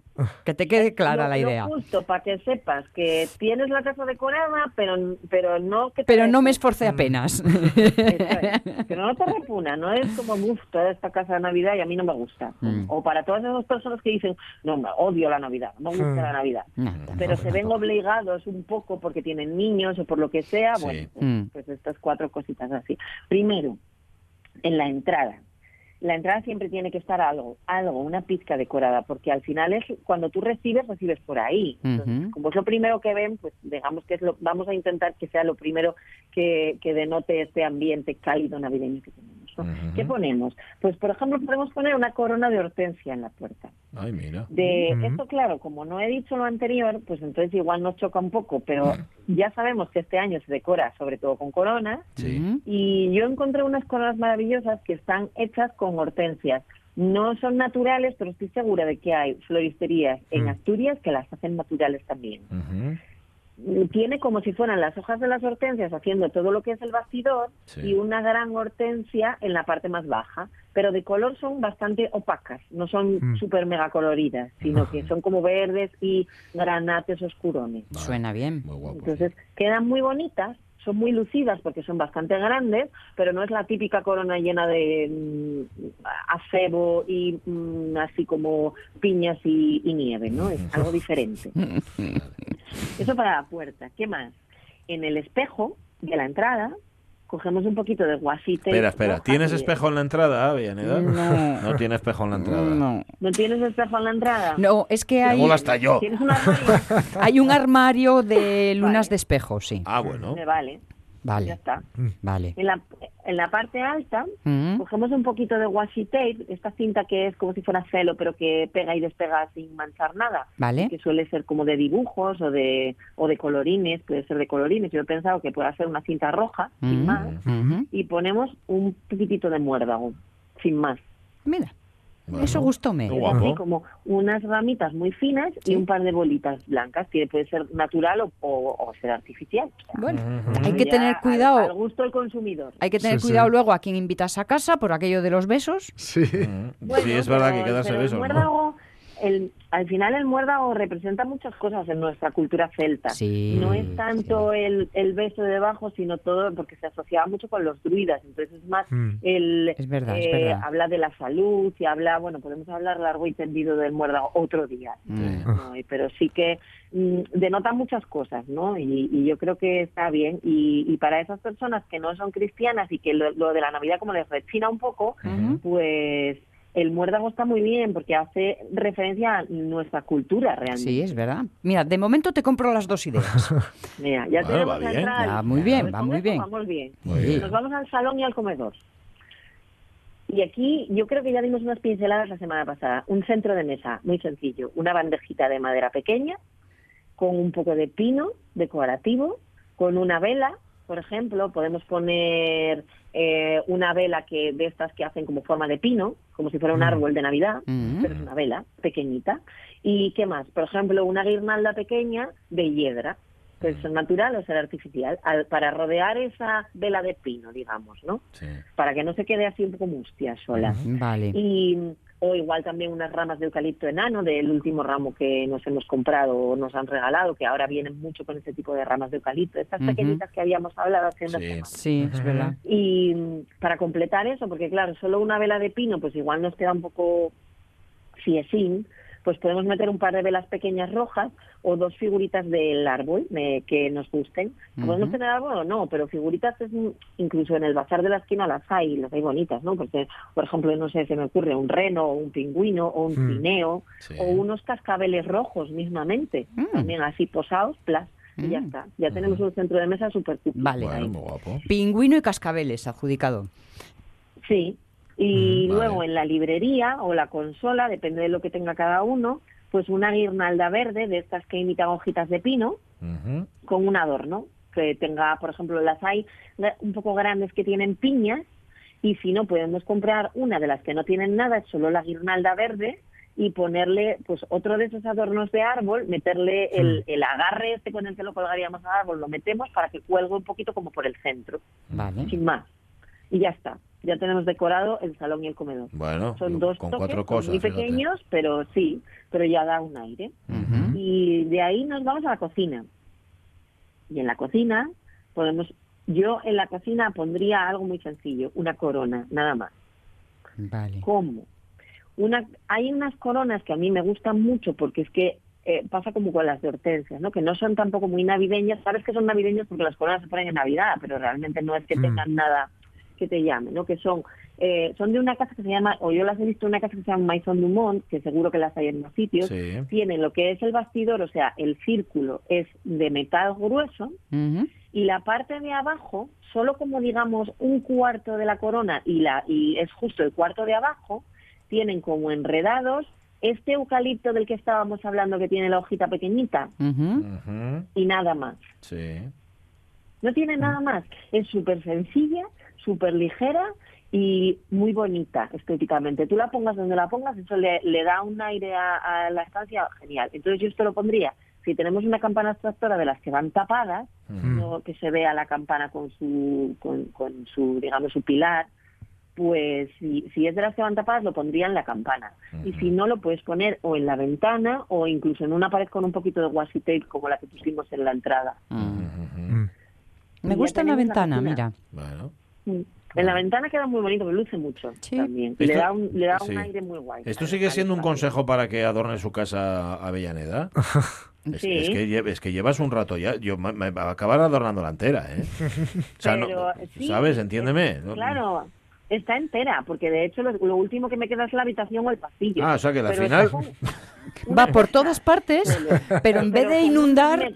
Que te quede clara Lo- la idea. justo para que sepas que tienes la casa decorada, pero, pero no que te Pero no me esforcé apenas. Eso es. Pero no te repuna, no es como, uff, toda esta casa de Navidad y a mí no me gusta. Mm. O para todas esas personas que dicen, no, me odio la Navidad, no me gusta Mm. la Navidad. No, Pero se ven obligados un poco porque tienen niños o por lo que sea, Sí. bueno, Mm. pues estas cuatro cositas así. Primero, en la entrada. La entrada siempre tiene que estar algo, algo, una pizca decorada, porque al final es cuando tú recibes, recibes por ahí. Entonces, como es lo primero que ven, pues digamos que es lo, vamos a intentar que sea lo primero que, que denote este ambiente cálido navideño que tenemos. ¿Qué ponemos? Pues por ejemplo podemos poner una corona de hortensia en la puerta. Ay, mira. De esto, claro, como no he dicho lo anterior, pues entonces igual nos choca un poco, pero ya sabemos que este año se decora sobre todo con coronas Sí. Y yo encontré unas coronas maravillosas que están hechas con hortensias. No son naturales, pero estoy segura de que hay floristerías en. Asturias que las hacen naturales también. Tiene como si fueran las hojas de las hortensias haciendo todo lo que es el bastidor Sí. y una gran hortensia en la parte más baja, pero de color son bastante opacas, no son Mm. súper mega coloridas, sino que son como verdes y granates oscurones. Vale. Suena bien. Entonces quedan muy bonitas, son muy lucidas porque son bastante grandes, pero no es la típica corona llena de mm, acebo y mm, así como piñas y, y nieve, ¿no? Es algo diferente. Eso para la puerta. ¿Qué más? En el espejo de la entrada cogemos un poquito de guasite. Espera, espera. ¿Tienes espejo en la entrada, Avellaneda? No. No tiene espejo en la entrada. No. ¿No tienes espejo en la entrada? No, es que hay, hasta yo. ¿Tienes un armario? hay un armario de lunas Vale. de espejo, sí. Ah, bueno. Me vale, ya Vale, está. vale. En la, en la parte alta Mm. cogemos un poquito de washi tape, esta cinta que es como si fuera celo, pero que pega y despega sin manchar nada. Vale. Que suele ser como de dibujos o de, o de colorines, puede ser de colorines. Yo he pensado que puede ser una cinta roja, sin Mm. más. Y ponemos un poquitito de muérdago, sin más. Mira, Bueno. eso gustóme. Así como unas ramitas muy finas Sí. y un par de bolitas blancas, que puede ser natural o, o- o ser artificial. Bueno, Ujú. hay que tener al- cuidado. Al, gusto del consumidor. Hay que tener Sí, sí. cuidado luego a quien invitas a casa por aquello de los besos. Sí. Bueno, sí, es verdad que hay que pero- darse pero besos, el ¿no? El, al final el muérdago representa muchas cosas en nuestra cultura celta. Sí. No es tanto el, el beso de debajo, sino todo porque se asociaba mucho con los druidas. Entonces es más Mm. el... Es verdad, es eh, verdad. Habla de la salud y habla, bueno, podemos hablar largo y tendido del muérdago otro día. Mm. ¿no? Y- Pero sí que mm, denota muchas cosas, ¿no? Y, y yo creo que está bien. Y, y para esas personas que no son cristianas y que lo, lo de la Navidad como les rechina un poco, pues el muérdago está muy bien porque hace referencia a nuestra cultura realmente. Sí, es verdad. Mira, de momento te compro las dos ideas. Mira, ya Bueno, tenemos va la bien. entrada Va lista. muy bien, va muy bien. Vamos bien. Muy bien. Nos vamos al salón y al comedor. Y aquí yo creo que ya dimos unas pinceladas la semana pasada. Un centro de mesa muy sencillo, una bandejita de madera pequeña con un poco de pino decorativo, con una vela, por ejemplo, podemos poner eh, una vela que de estas que hacen como forma de pino, como si fuera un Mm. árbol de Navidad, Mm. pero es una vela pequeñita. ¿Y qué más? Por ejemplo, una guirnalda pequeña de hiedra, que es natural o ser artificial, al- para rodear esa vela de pino, digamos, ¿no? Sí. Para que no se quede así un poco mustia sola. Vale. Y o igual también unas ramas de eucalipto enano del último ramo que nos hemos comprado o nos han regalado, que ahora vienen mucho con ese tipo de ramas de eucalipto, estas pequeñitas que habíamos hablado hace unas Sí. semanas. Sí, es verdad. Y mm, para completar eso, porque claro, solo una vela de pino, pues igual nos queda un poco fiesín, pues podemos meter un par de velas pequeñas rojas o dos figuritas del árbol eh, que nos gusten. Podemos tener árbol o no, pero figuritas es, incluso en el bazar de la esquina las hay, las hay bonitas, ¿no? Porque, por ejemplo, no sé, se me ocurre un reno o un pingüino o un Mm. trineo Sí. o unos cascabeles rojos mismamente, Mm. también así posados, plas, y ya Mm. está. Ya tenemos un centro de mesa súper Vale. Bueno, muy guapo. Pingüino y cascabeles, adjudicado. Sí, y Mm, luego vale. en la librería o la consola, depende de lo que tenga cada uno, pues una guirnalda verde de estas que imitan hojitas de pino con un adorno que tenga, por ejemplo, las hay un poco grandes que tienen piñas y si no podemos comprar una de las que no tienen nada, es solo la guirnalda verde y ponerle pues otro de esos adornos de árbol, meterle el, el agarre este con el que lo colgaríamos al árbol, lo metemos para que cuelgue un poquito como por el centro, Vale. sin más. Y ya está, ya tenemos decorado el salón y el comedor. Bueno, Son dos con toques, cuatro cosas. muy fíjate. pequeños, pero sí, pero ya da un aire. Y de ahí nos vamos a la cocina. Y en la cocina podemos, yo en la cocina pondría algo muy sencillo, una corona, nada más. Vale. ¿Cómo? Una, hay unas coronas que a mí me gustan mucho porque es que eh, pasa como con las de hortensia, ¿no? Que no son tampoco muy navideñas. Sabes que son navideñas porque las coronas se ponen en Navidad, pero realmente no es que Mm. tengan nada que te llame, ¿no? Que son eh, son de una casa que se llama, o yo las he visto en una casa que se llama Maison Dumont, que seguro que las hay en más sitios. Sí. Tienen lo que es el bastidor, o sea, el círculo es de metal grueso y la parte de abajo, solo como digamos un cuarto de la corona y, la, y es justo el cuarto de abajo, tienen como enredados este eucalipto del que estábamos hablando que tiene la hojita pequeñita y nada más. Sí. No tiene nada más. Es súper sencilla, súper ligera y muy bonita estéticamente. Tú la pongas donde la pongas, eso le, le da un aire a, a la estancia genial. Entonces yo esto lo pondría, si tenemos una campana extractora de las que van tapadas, no que se vea la campana con su, con, con su digamos, su pilar, pues si, si es de las que van tapadas lo pondría en la campana. Y si no, lo puedes poner o en la ventana o incluso en una pared con un poquito de washi tape como la que pusimos en la entrada. Mm. Mm. Me gusta en la ventana, mira. Bueno. En la ventana queda muy bonito, pero luce mucho Sí. también. Esto- le da un, le da un aire muy guay. ¿Esto sigue siendo un consejo para que adorne su casa Avellaneda? Es, Sí. es que, es que llevas un rato ya. Yo me, me va a acabar adornando la entera, ¿eh? O sea, no- Pero, sí, ¿Sabes? Entiéndeme. Claro, está entera, porque de hecho lo, lo último que me queda es la habitación o el pasillo. Ah, o sea que al final- Va por todas partes, pero en vez de inundar,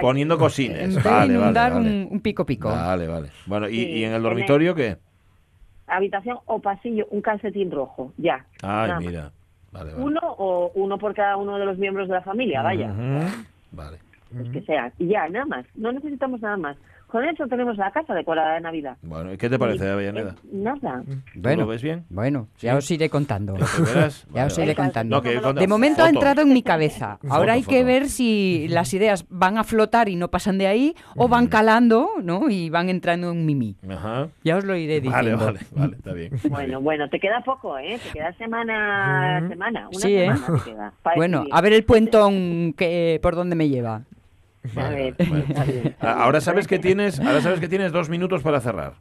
poniendo cosines. en vez de Vale, inundar vale. un, un pico pico. Vale, vale. Bueno, ¿y, Sí, y en el en dormitorio qué? Habitación o pasillo, un calcetín rojo, ya. Ay, mira. Vale, vale. Uno o uno por cada uno de los miembros de la familia, vaya. Vale. Los que sea. Y ya, nada más. No necesitamos nada más. Con eso tenemos la casa decorada de Navidad. Bueno, ¿y qué te parece, Avellaneda? Nada. ¿Tú Bueno, lo ves bien? bueno, ¿Sí? ya os iré contando. Ya Vale, os vale. iré contando. No, que yo De momento ha entrado en mi cabeza. Ahora hay que foto. ver si las ideas van a flotar y no pasan de ahí o van calando, ¿no? Y van entrando en mimí. Ajá. Ya os lo iré Vale, diciendo. vale, vale, está bien. Bueno, bien. bueno, te queda poco, ¿eh? Te queda semana, semana, una Sí, ¿eh? semana te queda. Bueno, a ver el puentón que por dónde me lleva. A ver, bien. Ah, Ahora sabes que tienes, ahora sabes que tienes dos minutos para cerrar.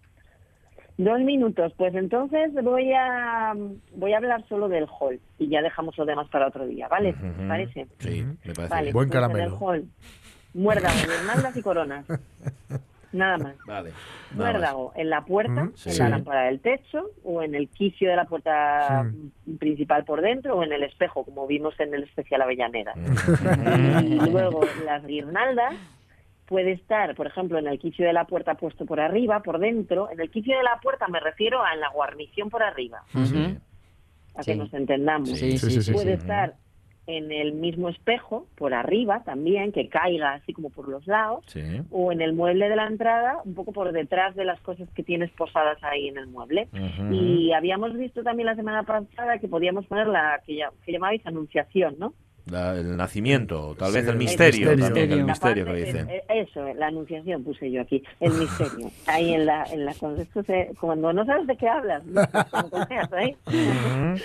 Dos minutos, pues entonces voy a voy a hablar solo del hall y ya dejamos lo demás para otro día, ¿vale? ¿Te Ujú. parece? Sí, me parece Vale, bien. Buen pues caramelo. el hall, y coronas. Nada más. Vale. nada más. Muérdago en la puerta, en Sí. la lámpara del techo, o en el quicio de la puerta principal por dentro, o en el espejo, como vimos en el especial Avellaneda. Y luego las guirnaldas puede estar, por ejemplo, en el quicio de la puerta puesto por arriba, por dentro. En el quicio de la puerta me refiero a la guarnición por arriba, Sí. a Sí. que nos entendamos. Sí, Sí, sí, sí, sí. puede sí. estar en el mismo espejo, por arriba también, que caiga así como por los lados, Sí. o en el mueble de la entrada, un poco por detrás de las cosas que tienes posadas ahí en el mueble. Y habíamos visto también la semana pasada que podíamos poner la que, ya, que llamabais anunciación, ¿no? La- el nacimiento, tal Sí, vez el el misterio, misterio. también, el misterio que dicen. Eso, la anunciación puse yo aquí, el misterio. Ahí en la, en la cuando no sabes de qué hablas, consejas, ¿eh?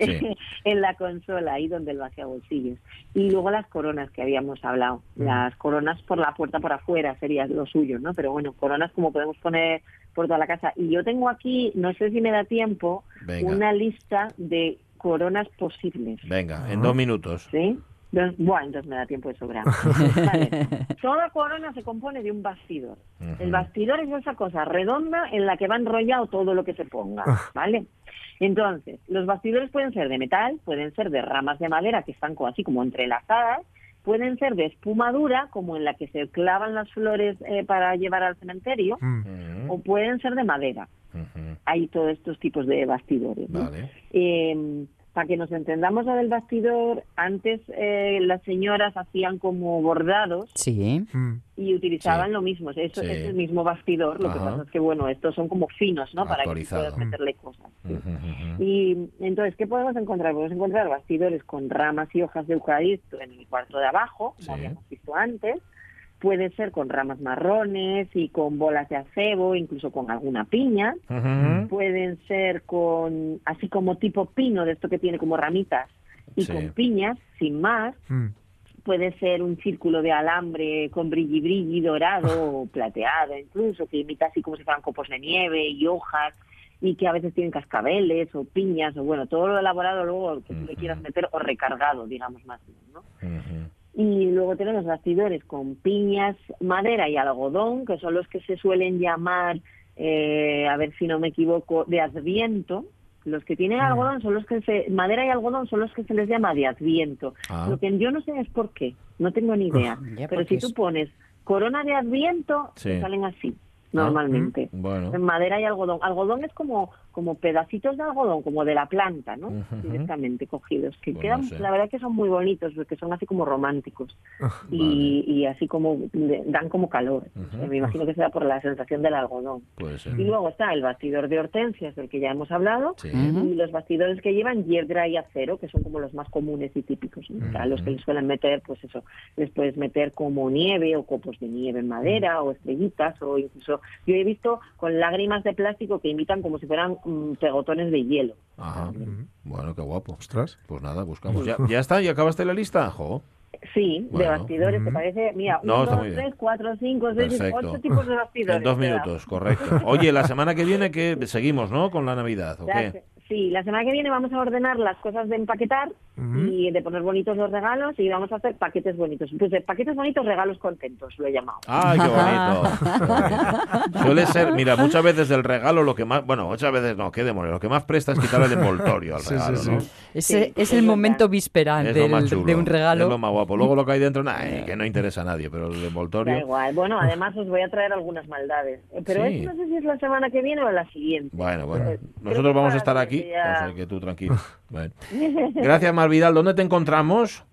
Sí. en la consola, ahí donde el vacía bolsillos. Y luego las coronas que habíamos hablado. Las coronas por la puerta por afuera sería lo suyo, ¿no? Pero bueno, coronas como podemos poner por toda la casa. Y yo tengo aquí, no sé si me da tiempo, Venga. una lista de coronas posibles. Venga, en dos minutos. ¿Sí? Dos- Bueno, entonces me da tiempo de sobra. Vale. Toda corona se compone de un bastidor. El bastidor es esa cosa redonda en la que va enrollado todo lo que se ponga, ¿vale? Entonces, los bastidores pueden ser de metal, pueden ser de ramas de madera que están así como entrelazadas, pueden ser de espuma dura, como en la que se clavan las flores eh, para llevar al cementerio, Mm. O pueden ser de madera. Hay todos estos tipos de bastidores. ¿no? Vale. Eh, para que nos entendamos lo del bastidor, antes eh, las señoras hacían como bordados Sí. Mm. y utilizaban Sí. lo mismo, eso Sí. es el mismo bastidor, lo que pasa es que bueno, estos son como finos, ¿no? Para que puedas meterle cosas. Y entonces, ¿qué podemos encontrar? Podemos encontrar bastidores con ramas y hojas de eucalipto en el cuarto de abajo, como habíamos visto antes. Puede ser con ramas marrones y con bolas de acebo, incluso con alguna piña. Pueden ser con, así como tipo pino, de esto que tiene como ramitas, y Sí. con piñas, sin más. Mm. Puede ser un círculo de alambre con brilli brilli dorado o plateado incluso, que imita así como si fueran copos de nieve y hojas y que a veces tienen cascabeles o piñas o bueno, todo lo elaborado luego que tú le quieras meter o recargado, digamos más bien, ¿no? Y luego tenemos bastidores con piñas, madera y algodón, que son los que se suelen llamar eh, a ver si no me equivoco, de Adviento. Los que tienen Mm. algodón son los que se, madera y algodón son los que se les llama de Adviento. Ah. Lo que yo no sé es por qué, no tengo ni idea. Ya, Pero si es- tú pones corona de Adviento, Sí. salen así, Ah, normalmente. Bueno. En madera y algodón. Algodón es como, como pedacitos de algodón, como de la planta, ¿no? Directamente cogidos. Que Pues quedan, no sé. la verdad que son muy bonitos, porque son así como románticos. Ah, y, y así como de- dan como calor. Me imagino que será por la sensación del algodón. Puede ser. Y luego está el bastidor de hortensias, del que ya hemos hablado, Sí. y los bastidores que llevan hiedra y acero, que son como los más comunes y típicos. ¿no? A los que les suelen meter, pues eso, les puedes meter como nieve o copos de nieve en madera o estrellitas o incluso, yo he visto con lágrimas de plástico que imitan como si fueran pegotones de hielo. Ajá. Bueno, qué guapo. Ostras. Pues nada, buscamos. ¿Ya, ¿Ya está? ¿Ya acabaste la lista? Jo. Sí, Bueno. de bastidores, ¿te parece? Mira, No, uno, dos, tres, cuatro, cinco, seis, Perfecto. ocho tipos de bastidores. En dos minutos, correcto. Oye, la semana que viene que seguimos, ¿no? Con la Navidad, ¿o qué? Sí, la semana que viene vamos a ordenar las cosas de empaquetar y de poner bonitos los regalos y vamos a hacer paquetes bonitos. Pues de paquetes bonitos, regalos contentos, lo he llamado. ¡Ay, qué bonito! Suele ser, mira, muchas veces del regalo lo que más, bueno, muchas veces no, qué demonios, lo que más presta es quitar el envoltorio al Sí, regalo, sí, ¿no? sí. Ese Sí, es es el momento Es del- chulo. de un regalo. Es lo más guapo. Luego lo que hay dentro, nada, eh, que no interesa a nadie, pero el Da envoltorio. igual. Bueno, además os voy a traer algunas maldades. Pero no sé si es la semana que viene o la siguiente. Bueno, bueno. Eh, Nosotros vamos a estar que aquí, ya- o sea que tú tranquilo. Bueno. Gracias, Marvidal. ¿Dónde te encontramos?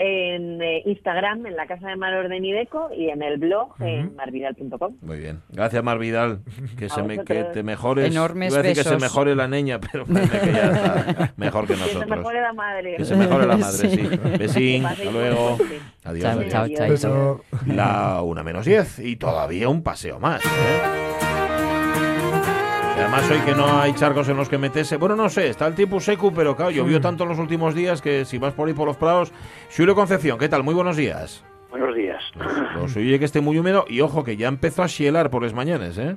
En eh, Instagram, en la casa de Mar Orden y Deco y en el blog en marvidal.com. Muy bien. Gracias, Marvidal. Que, se me, que te mejores. Enormes Iba a decir que se besos. mejore la niña, pero parece que ya está mejor que Que se nosotros. mejore la madre. Que se mejore la madre, sí. Sí. Besín, hasta luego. Adiós, Chao, adiós. chao, chao. La una menos 10 y todavía un paseo más. ¿eh? Además hoy que no hay charcos en los que meterse. Bueno, no sé, está el tiempo seco, pero claro, llovió tanto en los últimos días que si vas por ahí por los prados. Julio Concepción, ¿qué tal? Muy buenos días. Buenos días. Lo suyo es que esté muy húmedo y ojo que ya empezó a xielar por las mañanas, ¿eh?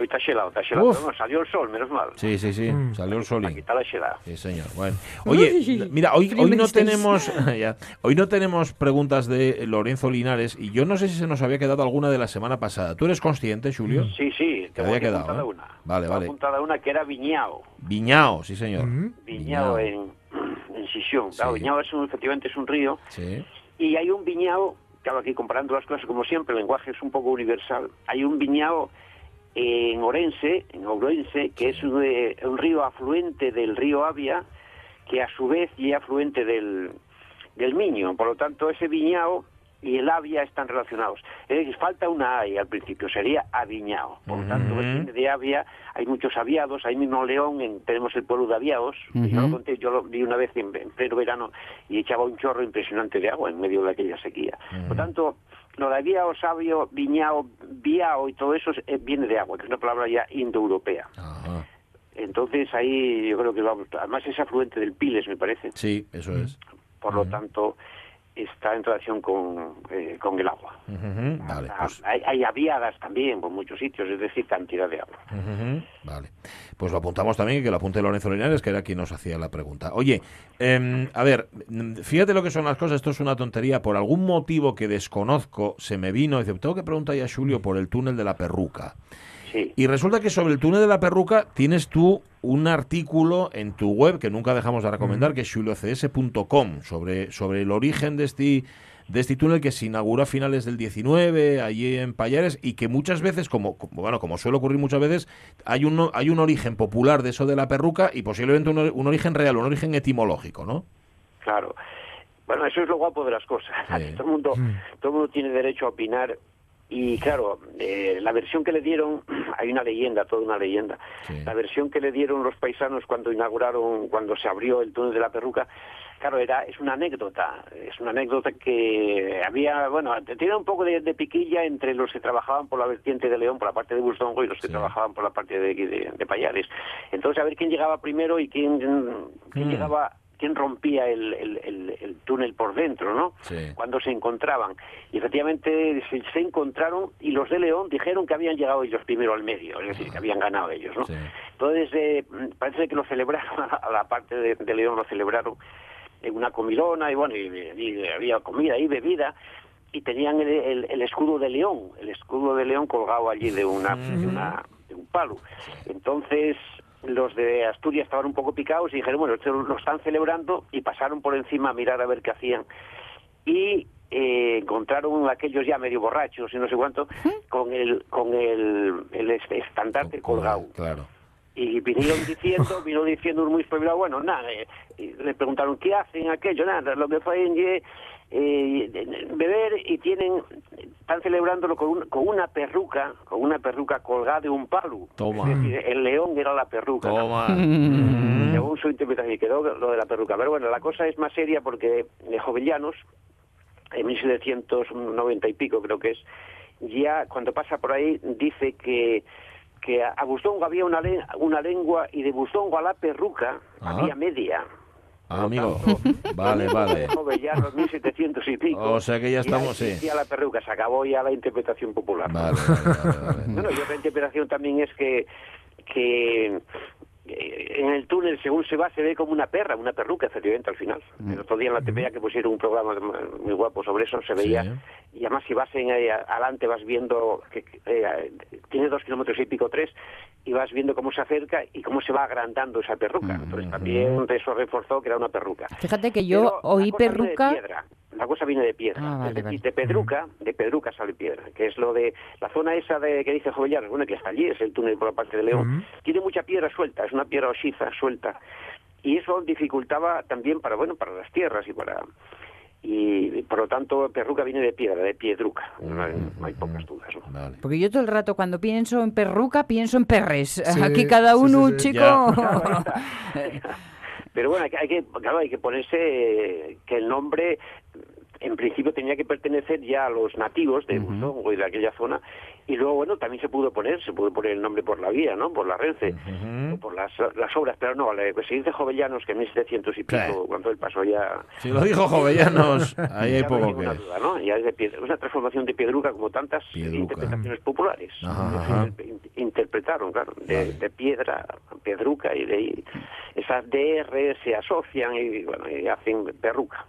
Hoy está helado, está helado. No, salió el sol, menos mal. Sí, sí, sí, salió el Para solín. quitar la helada. Sí, señor. Bueno. Oye, Uy, mira, hoy, no tenemos ya, hoy no tenemos preguntas de Lorenzo Linares y yo no sé si se nos había quedado alguna de la semana pasada. ¿Tú eres consciente, Julio? Sí, sí, Te había aquí quedado, ¿eh? una. Vale, Tengo vale. apuntada una que era Viñao. Viñao, sí, señor. Mm. Viñao en, en Sisión. Claro, Sí. Viñao es un, efectivamente es un río. Sí. Y hay un viñao, claro, aquí comparando las cosas como siempre, el lenguaje es un poco universal. Hay un viñao en Orense, en Ourense, que es un, eh, un río afluente del río Avia, que a su vez es afluente del, del Miño. Por lo tanto, ese viñao y el Avia están relacionados. Es decir, falta una A al principio, sería Aviñao. Por lo tanto, de Avia, hay muchos aviados, ahí mismo en León en- tenemos el pueblo de Aviados, que yo lo conté, yo lo vi una vez en, en pleno verano y echaba un chorro impresionante de agua en medio de aquella sequía. Por tanto, lo de aviao, sabio, viñao, viao y todo eso es- eh, viene de agua, que es una palabra ya indoeuropea. Ajá. Entonces ahí yo creo que vamos, además es afluente del Piles, me parece. Sí, eso es. Por lo tanto, está en relación con, eh, con el agua. Vale, Ah, pues, hay, hay aviadas también por muchos sitios, es decir, cantidad de agua. vale. Pues lo apuntamos también y que lo apunte Lorenzo Linares, que era quien nos hacía la pregunta. Oye, em, a ver, fíjate lo que son las cosas, esto es una tontería. Por algún motivo que desconozco, se me vino, dice, tengo que preguntar ya a Julio por el túnel de la perruca. Sí. Y resulta que sobre el túnel de la perruca tienes tú un artículo en tu web que nunca dejamos de recomendar, que es juliocs.com, sobre, sobre el origen de este, de este túnel que se inauguró a finales del 19, allí en Payares, y que muchas veces, como, como- bueno, como suele ocurrir muchas veces, hay un, hay un origen popular de eso de la perruca y posiblemente un, un origen real, un origen etimológico, ¿no? Claro. Bueno, eso es lo guapo de las cosas. Sí. Todo el mundo, todo el mundo tiene derecho a opinar. Y claro, eh, la versión que le dieron, hay una leyenda, toda una leyenda. Sí. La versión que le dieron los paisanos cuando inauguraron, cuando se abrió el túnel de la perruca, claro, era es una anécdota. Es una anécdota que había, bueno, tiene un poco de, de piquilla entre los que trabajaban por la vertiente de León, por la parte de Bustongo, y los que Sí. trabajaban por la parte de, de, de Payares. Entonces, a ver quién llegaba primero y quién, quién Mm. llegaba quién rompía el, el- el- el túnel por dentro, ¿no? Sí. Cuando se encontraban. Y efectivamente se, se encontraron y los de León dijeron que habían llegado ellos primero al medio, es decir, que habían ganado ellos, ¿no? Sí. Entonces, eh, parece que lo celebraron, a la parte de, de León lo celebraron en una comilona y bueno, y, y había comida y bebida y tenían el, el- el escudo de León, el escudo de León colgado allí de una, de una de un palo. Entonces los de Asturias estaban un poco picados y dijeron, bueno, esto lo están celebrando y pasaron por encima a mirar a ver qué hacían. Y eh, encontraron aquellos ya medio borrachos y no sé cuánto, con el, con el, el est- estandarte colgado. Claro. Y vinieron diciendo, vino diciendo un muy espabilado, bueno, nada, eh, le preguntaron qué hacen aquello, nada, lo que fue eh, beber y tienen, están celebrándolo con, un- con una perruca, con una perruca colgada de un palo. Toma. Es decir, el león era la perruca. ¿no? Toma. Según su interpretación, y quedó lo de la perruca. Pero bueno, la cosa es más seria porque de Jovellanos, en 1790 y pico creo que es, ya cuando pasa por ahí dice que que a Bustongo había una, una lengua y de Bustongo a la perruca Ah. había media. Ah, amigo. tanto, Vale, vale. Jovellanos, 1700 y pico. O sea que ya estamos, sí. existía la perruca, se acabó ya la interpretación popular. Vale, vale, vale. Bueno, y otra interpretación también es que, que eh, en el túnel, según se va, se ve como una perra, una perruca, efectivamente, al final. El otro día en la TVA que pusieron un programa muy guapo sobre eso, se veía. Sí. Y además, si vas en, eh, adelante, vas viendo que eh, tiene dos kilómetros y pico, tres, y vas viendo cómo se acerca y cómo se va agrandando esa perruca. Entonces, también eso reforzó que era una perruca. Fíjate que yo Pero oí la cosa viene de perruca. piedra. La cosa viene de piedra. Ah, vale, es decir, vale. de pedruca, de pedruca sale piedra, que es lo de la zona esa de que dice Jovellanos, bueno, que hasta allí es el túnel por la parte de León. Tiene mucha piedra suelta, es una piedra osiza suelta. Y eso dificultaba también para, bueno, para las tierras y para y por lo tanto perruca viene de piedra, de piedruca. No hay, no hay pocas dudas. ¿no? Vale. Porque yo todo el rato cuando pienso en perruca pienso en perres. Sí, Aquí cada uno, sí, chico. Ya. Pero bueno, hay que, hay que- claro, hay que ponerse que el nombre en principio tenía que pertenecer ya a los nativos de Bustongo y de aquella zona y luego bueno también se pudo poner se pudo poner el nombre por la vía no por la Renfe o por las, las obras pero no le- pues se dice Jovellanos que en 1700 y pico cuando él pasó ya Si lo dijo Jovellanos, ahí hay no poco ninguna que... duda, ¿no? Ya es de piedra, una transformación de piedruca como tantas Piedruca. interpretaciones populares. Ajá, interpretaron, claro, de, de piedra piedruca y de ahí esas DR se asocian y, bueno, y hacen perruca.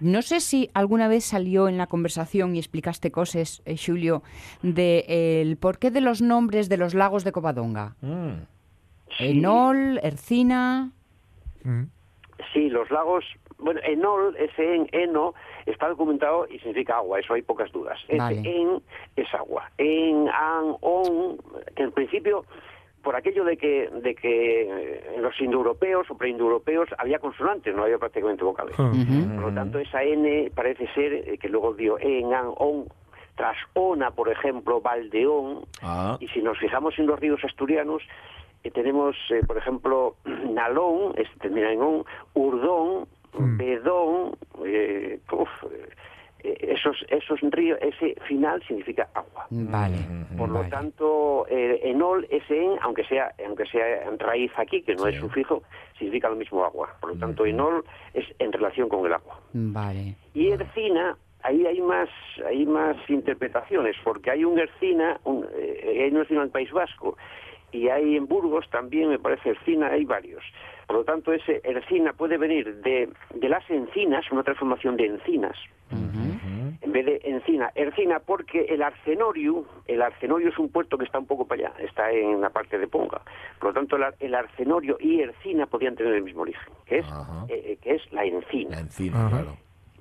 No sé si alguna vez salió en la conversación y explicaste cosas, eh, Julio, de eh, el porqué de los nombres de los lagos de Covadonga. Mm. Enol, Ercina. Mm. Sí, los lagos, bueno, Enol, ese en, Eno, está documentado y significa agua, eso hay pocas dudas. Ese en es agua. En, an, on, que en principio, por aquello de que, de que eh, en los indoeuropeos o preindoeuropeos había consonantes, no había prácticamente vocales. Hmm. Por lo tanto, esa N parece ser eh, que luego dio en, an, on, tras ona, por ejemplo, Valdeón, Ah, y si nos fijamos en los ríos asturianos, eh, tenemos, eh, por ejemplo, Nalón, este termina en on, Urdón, Mm. Bedón, eh, uf, eh, esos, esos ríos, ese final significa agua. Vale. Por lo tanto, eh, enol, ese en, aunque sea, aunque sea en raíz aquí, que no es sufijo, significa lo mismo agua. Por lo tanto, enol es en relación con el agua. Vale. Y Ercina, ahí hay más, hay más interpretaciones, porque hay un Ercina, un, eh, hay un Ercina en el País Vasco, y hay en Burgos también, me parece, Ercina, hay varios. Por lo tanto, ese Ercina puede venir de, de las encinas, una transformación de encinas, en vez de encina. Ercina porque el Arcenorio, el Arcenorio es un puerto que está un poco para allá, está en la parte de Ponga. Por lo tanto, el, ar- el Arcenorio y Ercina podían tener el mismo origen, que es, eh, eh, que es la encina la encina, Ajá. claro.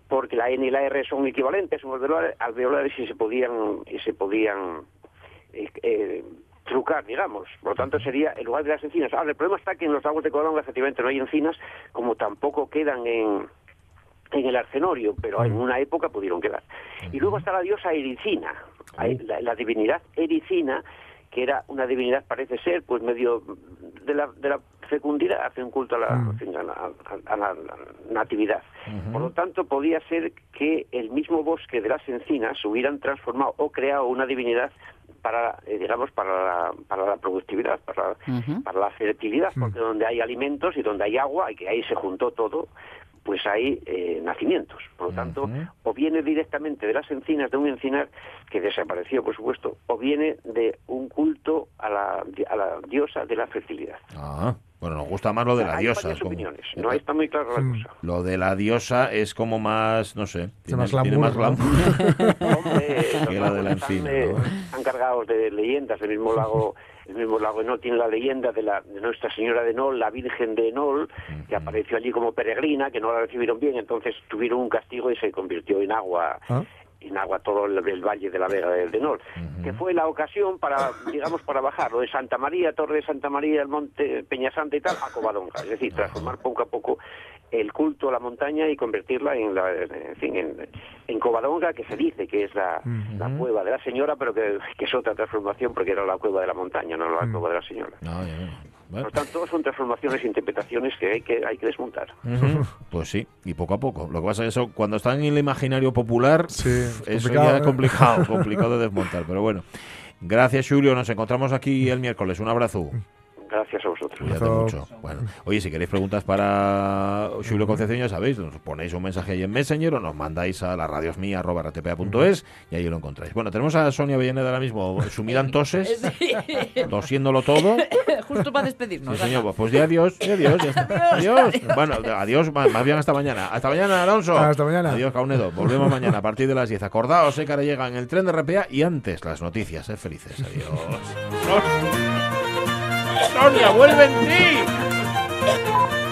porque la N y la R son equivalentes, son alveolares, alveolares y se podían y se podían eh, eh, trucar, digamos. Por lo tanto, sería el lugar de las encinas. Ahora, el problema está que en los lagos de Covadonga efectivamente no hay encinas, como tampoco quedan en, en el arcenorio, pero en una época pudieron quedar. Y luego está la diosa Ericina, la, la divinidad Ericina, que era una divinidad, parece ser, pues medio de la, de la fecundidad, hace un culto a la, a a- natividad. Por lo tanto, podía ser que el mismo bosque de las encinas hubieran transformado o creado una divinidad para, eh, digamos, para la, para la productividad, para, Ujú. para la fertilidad, porque donde hay alimentos y donde hay agua, y que ahí se juntó todo, pues hay eh, nacimientos. Por lo tanto, Ujú. o viene directamente de las encinas, de un encinar que desapareció, por supuesto, o viene de un culto a la, a la diosa de la fertilidad. Ah, bueno, nos gusta más lo de la hay diosa. como- opiniones, no está muy clara la cosa. Lo de la diosa es como más, no sé, tiene, más tiene glamour, más ¿no? glamour. Hombre, los Que la de la lagos están, encina, eh, ¿no? están cargados de leyendas. El mismo lago, el mismo lago Enol tiene la leyenda de, la, de Nuestra Señora de Enol, la Virgen de Enol, que apareció allí como peregrina, que no la recibieron bien, entonces tuvieron un castigo y se convirtió en agua. Ah. en agua todo el, el valle de la Vega del Enol, que fue la ocasión para, digamos, para bajar lo de Santa María, Torre de Santa María, el monte Peñasanta y tal, a Covadonga, es decir, transformar poco a poco el culto a la montaña y convertirla en, la, en, fin, en, en Covadonga, que se dice que es la, la cueva de la señora, pero que, que es otra transformación porque era la cueva de la montaña, no la cueva de la señora. No, ya, ya. Por Bueno, lo tanto, son transformaciones e interpretaciones que hay que, hay que desmontar. Pues sí, y poco a poco. Lo que pasa es que eso, cuando están en el imaginario popular, Sí, es eso complicado, ya es ¿eh? complicado, complicado de desmontar. Pero bueno, gracias Julio, nos encontramos aquí el miércoles. Un abrazo. Gracias a vosotros. Cuídate mucho. Bueno, oye, si queréis preguntas para Julio Concepción, ya sabéis, nos ponéis un mensaje ahí en Messenger o nos mandáis a la radiosmía.rtpa.es y ahí lo encontráis. Bueno, tenemos a Sonia Villaneda ahora mismo sumida en toses, tosiéndolo todo. Justo para despedirnos. Sí, señor, pues adiós, di adiós, ya está. Adiós. Bueno, adiós, más más bien hasta mañana. Hasta mañana, Alonso. Hasta mañana. Adiós, Caunedo. Volvemos mañana a partir de las 10. Acordaos, eh, que ahora llega en el tren de RPA y antes las noticias. Sed felices. Adiós. Sonia, vuelve en ti.